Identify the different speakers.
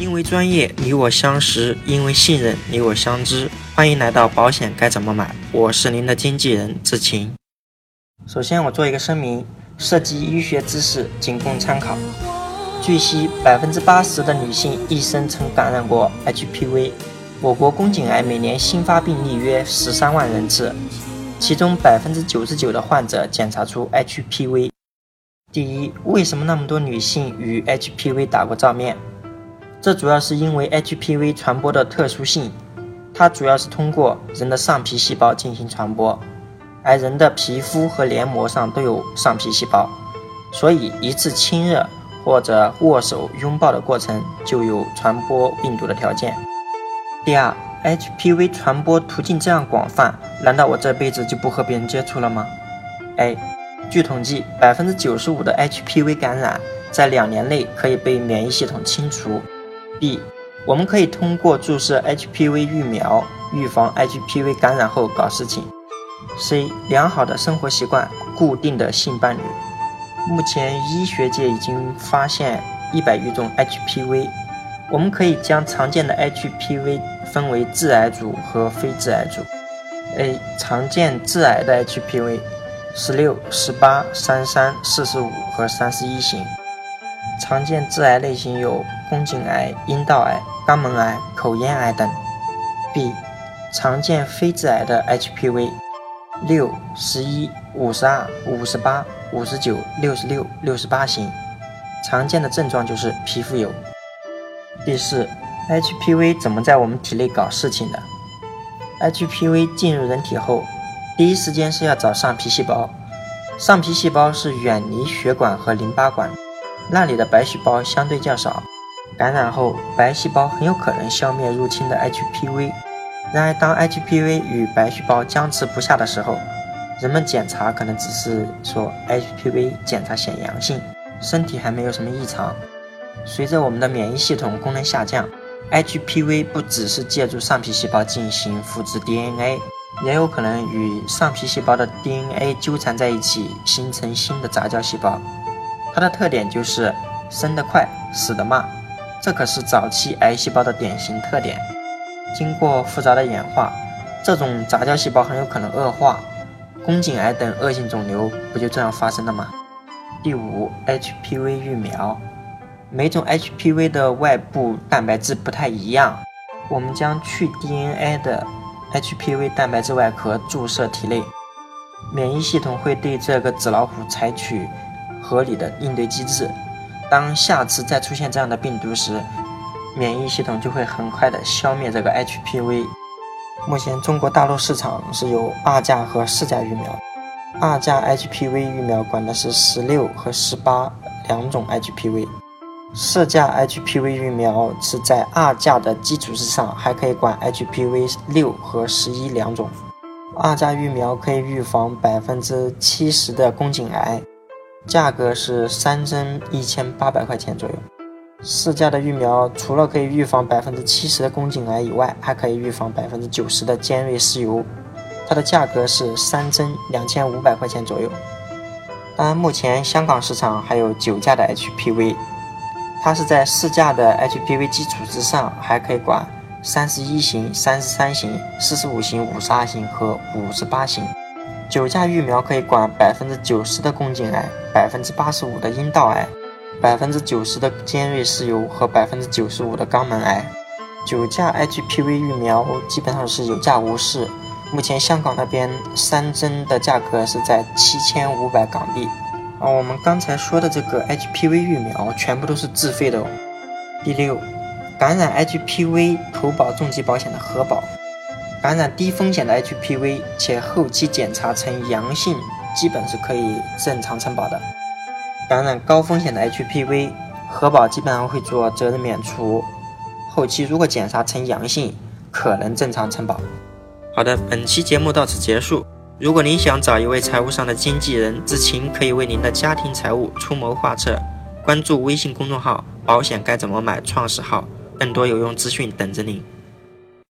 Speaker 1: 因为专业，你我相识；因为信任，你我相知。欢迎来到保险该怎么买？我是您的经纪人志晴。首先，我做一个声明：涉及医学知识，仅供参考。据悉，百分之八十的女性一生曾感染过 HPV。我国宫颈癌每年新发病例约十三万人次，其中百分之九十九的患者检查出 HPV。第一，为什么那么多女性与 HPV 打过照面？这主要是因为 HPV 传播的特殊性，它主要是通过人的上皮细胞进行传播，而人的皮肤和黏膜上都有上皮细胞，所以一次亲热或者握手、拥抱的过程就有传播病毒的条件。第二，HPV 传播途径这样广泛，难道我这辈子就不和别人接触了吗？A，据统计，百分之九十五的 HPV 感染在两年内可以被免疫系统清除。B，我们可以通过注射 HPV 疫苗预防 HPV 感染后搞事情。C，良好的生活习惯，固定的性伴侣。目前医学界已经发现一百余种 HPV，我们可以将常见的 HPV 分为致癌组和非致癌组。A，常见致癌的 HPV，十六、十八、三三、四十五和三十一型。常见致癌类型有宫颈癌、阴道癌、肛门癌、口咽癌等。B. 常见非致癌的 HPV，六、十一、五十二、五十八、五十九、六十六、六十八型。常见的症状就是皮肤疣。第四，HPV 怎么在我们体内搞事情的？HPV 进入人体后，第一时间是要找上皮细胞。上皮细胞是远离血管和淋巴管。那里的白细胞相对较少，感染后白细胞很有可能消灭入侵的 HPV。然而，当 HPV 与白细胞僵持不下的时候，人们检查可能只是说 HPV 检查显阳性，身体还没有什么异常。随着我们的免疫系统功能下降，HPV 不只是借助上皮细胞进行复制 DNA，也有可能与上皮细胞的 DNA 纠缠在一起，形成新的杂交细胞。它的特点就是生得快，死得慢，这可是早期癌细胞的典型特点。经过复杂的演化，这种杂交细胞很有可能恶化，宫颈癌等恶性肿瘤不就这样发生了吗？第五，HPV 疫苗，每种 HPV 的外部蛋白质不太一样，我们将去 DNA 的 HPV 蛋白质外壳注射体内，免疫系统会对这个纸老虎采取。合理的应对机制，当下次再出现这样的病毒时，免疫系统就会很快的消灭这个 HPV。目前中国大陆市场是有二价和四价疫苗，二价 HPV 疫苗管的是十六和十八两种 HPV，四价 HPV 疫苗是在二价的基础之上还可以管 HPV 六和十一两种。二价疫苗可以预防百分之七十的宫颈癌。价格是三针一千八百块钱左右。四价的疫苗除了可以预防百分之七十的宫颈癌以外，还可以预防百分之九十的尖锐湿疣。它的价格是三针两千五百块钱左右。当然，目前香港市场还有九价的 HPV，它是在四价的 HPV 基础之上，还可以管三十一型、三十三型、四十五型、五十二型和五十八型。九价疫苗可以管百分之九十的宫颈癌，百分之八十五的阴道癌，百分之九十的尖锐湿疣和百分之九十五的肛门癌。九价 HPV 疫苗基本上是有价无市，目前香港那边三针的价格是在七千五百港币。啊，我们刚才说的这个 HPV 疫苗全部都是自费的哦。第六，感染 HPV 投保重疾保险的核保。感染低风险的 HPV 且后期检查呈阳性，基本是可以正常承保的。感染高风险的 HPV，核保基本上会做责任免除。后期如果检查呈阳性，可能正常承保。好的，本期节目到此结束。如果您想找一位财务上的经纪人，知情可以为您的家庭财务出谋划策。关注微信公众号“保险该怎么买”创始号，更多有用资讯等着您。